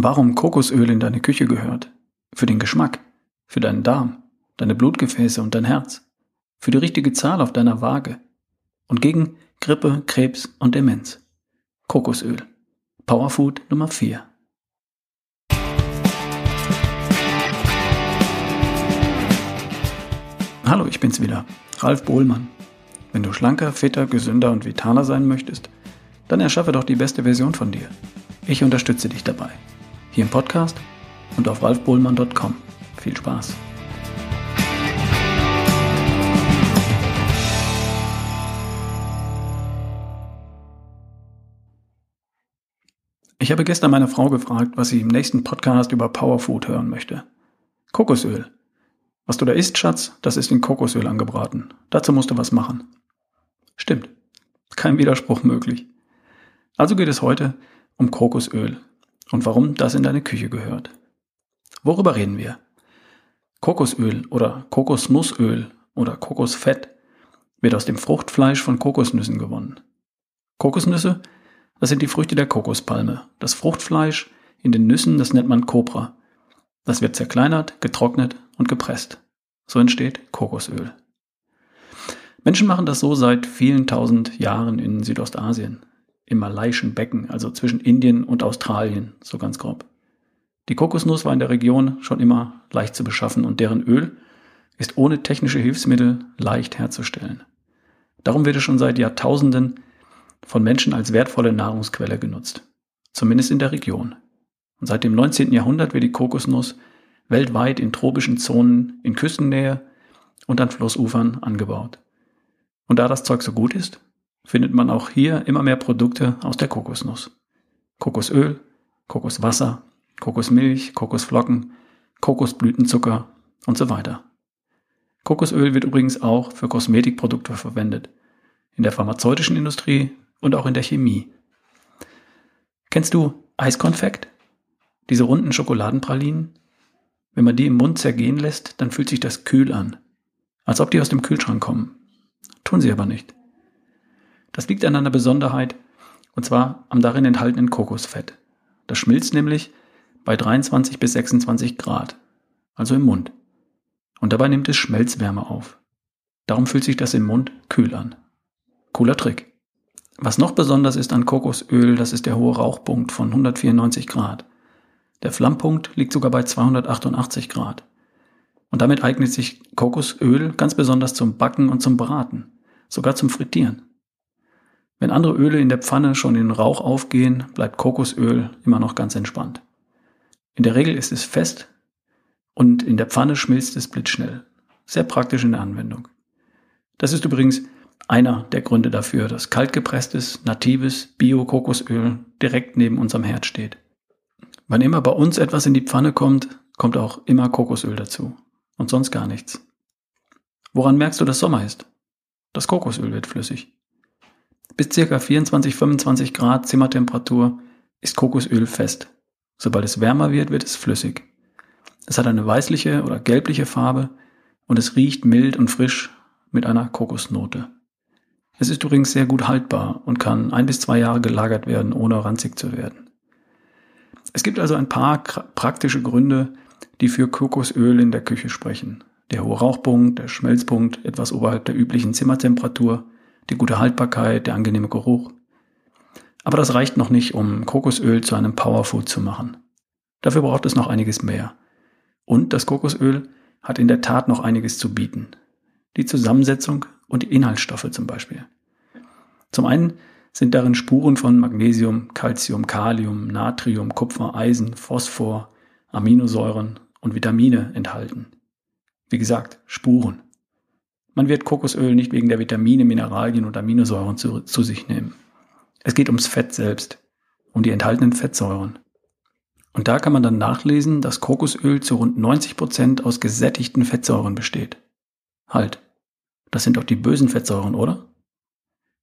Warum Kokosöl in deine Küche gehört? Für den Geschmack, für deinen Darm, deine Blutgefäße und dein Herz, für die richtige Zahl auf deiner Waage und gegen Grippe, Krebs und Demenz. Kokosöl. Powerfood Nummer 4. Hallo, ich bin's wieder, Ralf Bohlmann. Wenn du schlanker, fitter, gesünder und vitaler sein möchtest, dann erschaffe doch die beste Version von dir. Ich unterstütze dich dabei. Hier im Podcast und auf ralfbohlmann.com. Viel Spaß! Ich habe gestern meine Frau gefragt, was sie im nächsten Podcast über Powerfood hören möchte. Kokosöl. Was du da isst, Schatz, das ist in Kokosöl angebraten. Dazu musst du was machen. Stimmt. Kein Widerspruch möglich. Also geht es heute um Kokosöl und warum das in deine Küche gehört. Worüber reden wir? Kokosöl oder Kokosnussöl oder Kokosfett wird aus dem Fruchtfleisch von Kokosnüssen gewonnen. Kokosnüsse, das sind die Früchte der Kokospalme. Das Fruchtfleisch in den Nüssen, das nennt man Copra. Das wird zerkleinert, getrocknet und gepresst. So entsteht Kokosöl. Menschen machen das so seit vielen tausend Jahren in Südostasien, im malaiischen Becken, also zwischen Indien und Australien, so ganz grob. Die Kokosnuss war in der Region schon immer leicht zu beschaffen und deren Öl ist ohne technische Hilfsmittel leicht herzustellen. Darum wird es schon seit Jahrtausenden von Menschen als wertvolle Nahrungsquelle genutzt, zumindest in der Region. Und seit dem 19. Jahrhundert wird die Kokosnuss weltweit in tropischen Zonen in Küstennähe und an Flussufern angebaut. Und da das Zeug so gut ist, findet man auch hier immer mehr Produkte aus der Kokosnuss. Kokosöl, Kokoswasser, Kokosmilch, Kokosflocken, Kokosblütenzucker und so weiter. Kokosöl wird übrigens auch für Kosmetikprodukte verwendet, in der pharmazeutischen Industrie und auch in der Chemie. Kennst du Eiskonfekt? Diese runden Schokoladenpralinen? Wenn man die im Mund zergehen lässt, dann fühlt sich das kühl an, als ob die aus dem Kühlschrank kommen. Tun sie aber nicht. Das liegt an einer Besonderheit, und zwar am darin enthaltenen Kokosfett. Das schmilzt nämlich bei 23 bis 26 Grad, also im Mund. Und dabei nimmt es Schmelzwärme auf. Darum fühlt sich das im Mund kühl an. Cooler Trick. Was noch besonders ist an Kokosöl, das ist der hohe Rauchpunkt von 194 Grad. Der Flammpunkt liegt sogar bei 288 Grad. Und damit eignet sich Kokosöl ganz besonders zum Backen und zum Braten, sogar zum Frittieren. Wenn andere Öle in der Pfanne schon in Rauch aufgehen, bleibt Kokosöl immer noch ganz entspannt. In der Regel ist es fest und in der Pfanne schmilzt es blitzschnell. Sehr praktisch in der Anwendung. Das ist übrigens einer der Gründe dafür, dass kaltgepresstes, natives Bio-Kokosöl direkt neben unserem Herd steht. Wann immer bei uns etwas in die Pfanne kommt, kommt auch immer Kokosöl dazu. Und sonst gar nichts. Woran merkst du, dass Sommer ist? Das Kokosöl wird flüssig. Bis ca. 24, 25 Grad Zimmertemperatur ist Kokosöl fest. Sobald es wärmer wird, wird es flüssig. Es hat eine weißliche oder gelbliche Farbe und es riecht mild und frisch mit einer Kokosnote. Es ist übrigens sehr gut haltbar und kann ein bis zwei Jahre gelagert werden, ohne ranzig zu werden. Es gibt also ein paar praktische Gründe, die für Kokosöl in der Küche sprechen. Der hohe Rauchpunkt, der Schmelzpunkt etwas oberhalb der üblichen Zimmertemperatur, die gute Haltbarkeit, der angenehme Geruch. Aber das reicht noch nicht, um Kokosöl zu einem Powerfood zu machen. Dafür braucht es noch einiges mehr. Und das Kokosöl hat in der Tat noch einiges zu bieten. Die Zusammensetzung und die Inhaltsstoffe zum Beispiel. Zum einen sind darin Spuren von Magnesium, Calcium, Kalium, Natrium, Kupfer, Eisen, Phosphor, Aminosäuren und Vitamine enthalten. Wie gesagt, Spuren. Man wird Kokosöl nicht wegen der Vitamine, Mineralien und Aminosäuren zu, zu sich nehmen. Es geht ums Fett selbst, um die enthaltenen Fettsäuren. Und da kann man dann nachlesen, dass Kokosöl zu rund 90 Prozent aus gesättigten Fettsäuren besteht. Halt, das sind doch die bösen Fettsäuren, oder?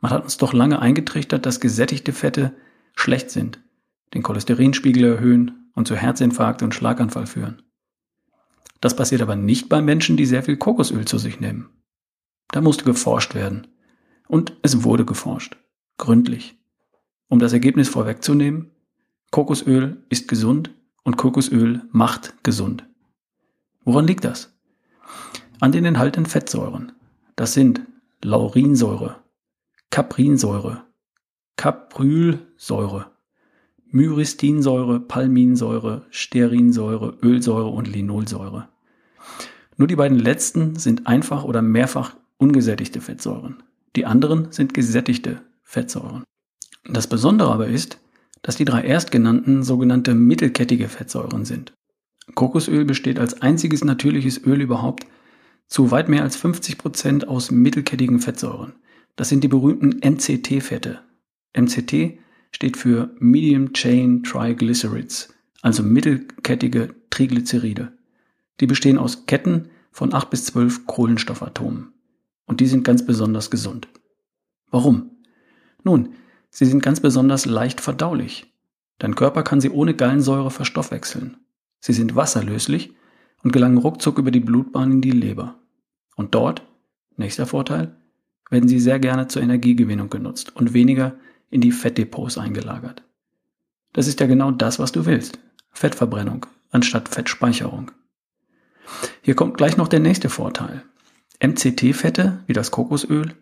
Man hat uns doch lange eingetrichtert, dass gesättigte Fette schlecht sind, den Cholesterinspiegel erhöhen und zu Herzinfarkt und Schlaganfall führen. Das passiert aber nicht bei Menschen, die sehr viel Kokosöl zu sich nehmen. Da musste geforscht werden. Und es wurde geforscht. Gründlich. Um das Ergebnis vorwegzunehmen, Kokosöl ist gesund und Kokosöl macht gesund. Woran liegt das? An den enthaltenen Fettsäuren. Das sind Laurinsäure, Caprinsäure, Caprylsäure, Myristinsäure, Palminsäure, Sterinsäure, Ölsäure und Linolsäure. Nur die beiden letzten sind einfach oder mehrfach ungesättigte Fettsäuren. Die anderen sind gesättigte Fettsäuren. Das Besondere aber ist, dass die drei erstgenannten sogenannte mittelkettige Fettsäuren sind. Kokosöl besteht als einziges natürliches Öl überhaupt zu weit mehr als 50 Prozent aus mittelkettigen Fettsäuren. Das sind die berühmten MCT-Fette. MCT steht für Medium Chain Triglycerides, also mittelkettige Triglyceride. Die bestehen aus Ketten von 8 bis 12 Kohlenstoffatomen. Und die sind ganz besonders gesund. Warum? Nun, sie sind ganz besonders leicht verdaulich. Dein Körper kann sie ohne Gallensäure verstoffwechseln. Sie sind wasserlöslich und gelangen ruckzuck über die Blutbahn in die Leber. Und dort, nächster Vorteil, werden sie sehr gerne zur Energiegewinnung genutzt und weniger in die Fettdepots eingelagert. Das ist ja genau das, was du willst. Fettverbrennung anstatt Fettspeicherung. Hier kommt gleich noch der nächste Vorteil. MCT-Fette, wie das Kokosöl,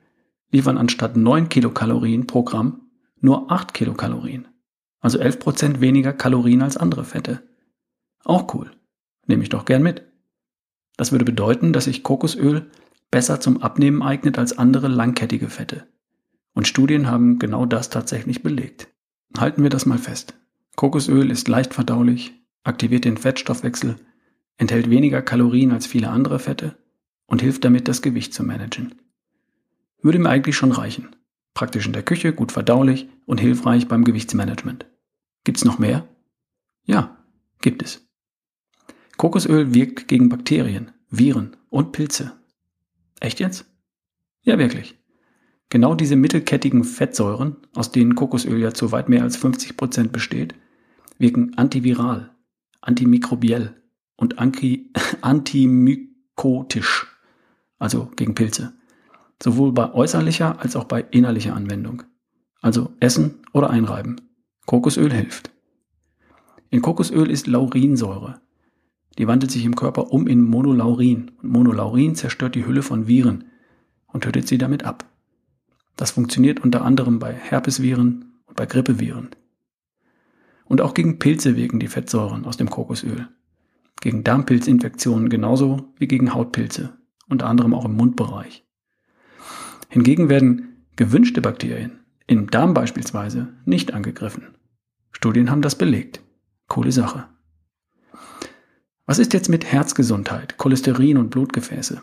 liefern anstatt 9 Kilokalorien pro Gramm nur 8 Kilokalorien. Also 11% weniger Kalorien als andere Fette. Auch cool. Nehme ich doch gern mit. Das würde bedeuten, dass sich Kokosöl besser zum Abnehmen eignet als andere langkettige Fette. Und Studien haben genau das tatsächlich belegt. Halten wir das mal fest. Kokosöl ist leicht verdaulich, aktiviert den Fettstoffwechsel, enthält weniger Kalorien als viele andere Fette und hilft damit, das Gewicht zu managen. Würde mir eigentlich schon reichen. Praktisch in der Küche, gut verdaulich und hilfreich beim Gewichtsmanagement. Gibt's noch mehr? Ja, gibt es. Kokosöl wirkt gegen Bakterien, Viren und Pilze. Echt jetzt? Ja, wirklich. Genau diese mittelkettigen Fettsäuren, aus denen Kokosöl ja zu weit mehr als 50 Prozent besteht, wirken antiviral, antimikrobiell und anti antimykotisch, also gegen Pilze, sowohl bei äußerlicher als auch bei innerlicher Anwendung. Also essen oder einreiben. Kokosöl hilft. In Kokosöl ist Laurinsäure. Die wandelt sich im Körper um in Monolaurin und Monolaurin zerstört die Hülle von Viren und tötet sie damit ab. Das funktioniert unter anderem bei Herpesviren und bei Grippeviren. Und auch gegen Pilze wirken die Fettsäuren aus dem Kokosöl. Gegen Darmpilzinfektionen genauso wie gegen Hautpilze, unter anderem auch im Mundbereich. Hingegen werden gewünschte Bakterien, im Darm beispielsweise, nicht angegriffen. Studien haben das belegt. Coole Sache. Was ist jetzt mit Herzgesundheit, Cholesterin und Blutgefäße?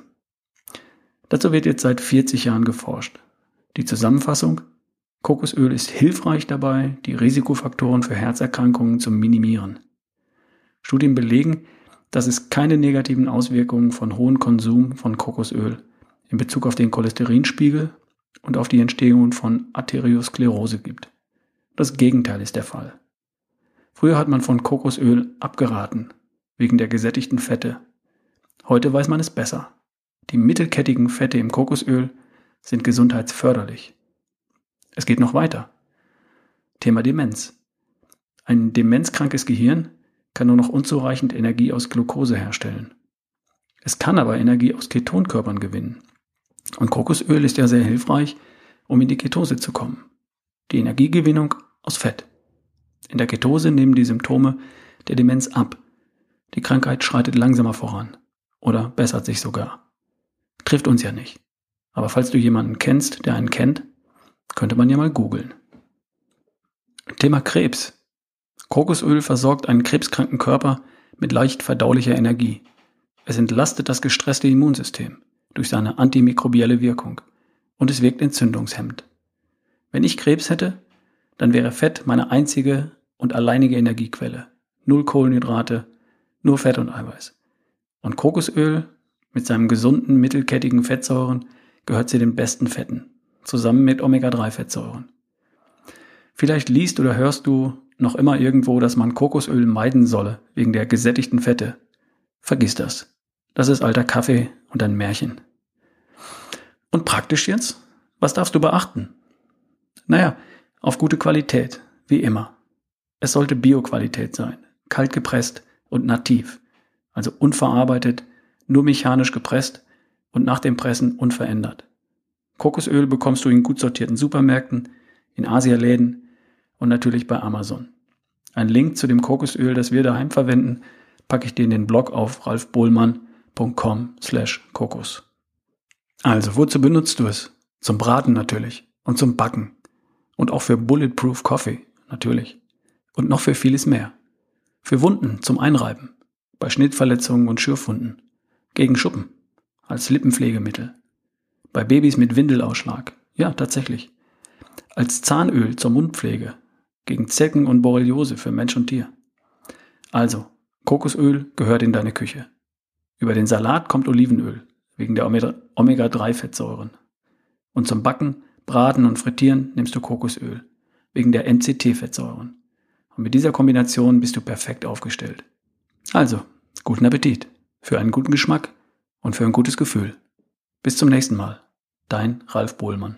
Dazu wird jetzt seit 40 Jahren geforscht die Zusammenfassung. Kokosöl ist hilfreich dabei, die Risikofaktoren für Herzerkrankungen zu minimieren. Studien belegen, dass es keine negativen Auswirkungen von hohem Konsum von Kokosöl in Bezug auf den Cholesterinspiegel und auf die Entstehung von Arteriosklerose gibt. Das Gegenteil ist der Fall. Früher hat man von Kokosöl abgeraten, wegen der gesättigten Fette. Heute weiß man es besser. Die mittelkettigen Fette im Kokosöl sind gesundheitsförderlich. Es geht noch weiter. Thema Demenz. Ein demenzkrankes Gehirn kann nur noch unzureichend Energie aus Glucose herstellen. Es kann aber Energie aus Ketonkörpern gewinnen. Und Kokosöl ist ja sehr hilfreich, um in die Ketose zu kommen. Die Energiegewinnung aus Fett. In der Ketose nehmen die Symptome der Demenz ab. Die Krankheit schreitet langsamer voran oder bessert sich sogar. Trifft uns ja nicht. Aber falls du jemanden kennst, der einen kennt, könnte man ja mal googeln. Thema Krebs. Kokosöl versorgt einen krebskranken Körper mit leicht verdaulicher Energie. Es entlastet das gestresste Immunsystem durch seine antimikrobielle Wirkung und es wirkt entzündungshemmend. Wenn ich Krebs hätte, dann wäre Fett meine einzige und alleinige Energiequelle. Null Kohlenhydrate, nur Fett und Eiweiß. Und Kokosöl mit seinen gesunden mittelkettigen Fettsäuren gehört zu den besten Fetten, zusammen mit Omega-3-Fettsäuren. Vielleicht liest oder hörst du noch immer irgendwo, dass man Kokosöl meiden solle, wegen der gesättigten Fette. Vergiss das. Das ist alter Kaffee und ein Märchen. Und praktisch jetzt? Was darfst du beachten? Naja, auf gute Qualität, wie immer. Es sollte Bioqualität sein. kalt gepresst und nativ, also unverarbeitet, nur mechanisch gepresst und nach dem Pressen unverändert. Kokosöl bekommst du in gut sortierten Supermärkten, in Asialäden und natürlich bei Amazon. Ein Link zu dem Kokosöl, das wir daheim verwenden, packe ich dir in den Blog auf ralfbohlmann.com slash kokos. Also, wozu benutzt du es? Zum Braten natürlich und zum Backen. Und auch für Bulletproof Coffee, natürlich. Und noch für vieles mehr. Für Wunden zum Einreiben, bei Schnittverletzungen und Schürfwunden, gegen Schuppen, als Lippenpflegemittel, bei Babys mit Windelausschlag, ja tatsächlich, als Zahnöl zur Mundpflege, gegen Zecken und Borreliose für Mensch und Tier. Also, Kokosöl gehört in deine Küche. Über den Salat kommt Olivenöl, wegen der Omega-3-Fettsäuren. Und zum Backen, Braten und Frittieren nimmst du Kokosöl, wegen der MCT-Fettsäuren. Und mit dieser Kombination bist du perfekt aufgestellt. Also, guten Appetit, für einen guten Geschmack und für ein gutes Gefühl. Bis zum nächsten Mal. Dein Ralf Bohlmann.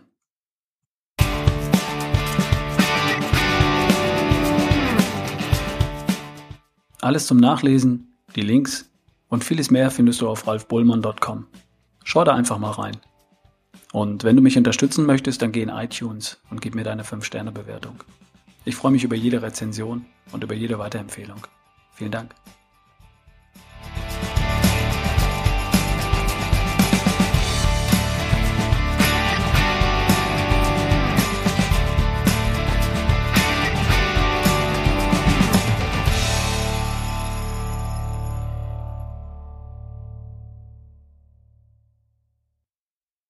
Alles zum Nachlesen, die Links und vieles mehr findest du auf ralfbohlmann.com. Schau da einfach mal rein. Und wenn du mich unterstützen möchtest, dann geh in iTunes und gib mir deine 5-Sterne-Bewertung. Ich freue mich über jede Rezension und über jede Weiterempfehlung. Vielen Dank.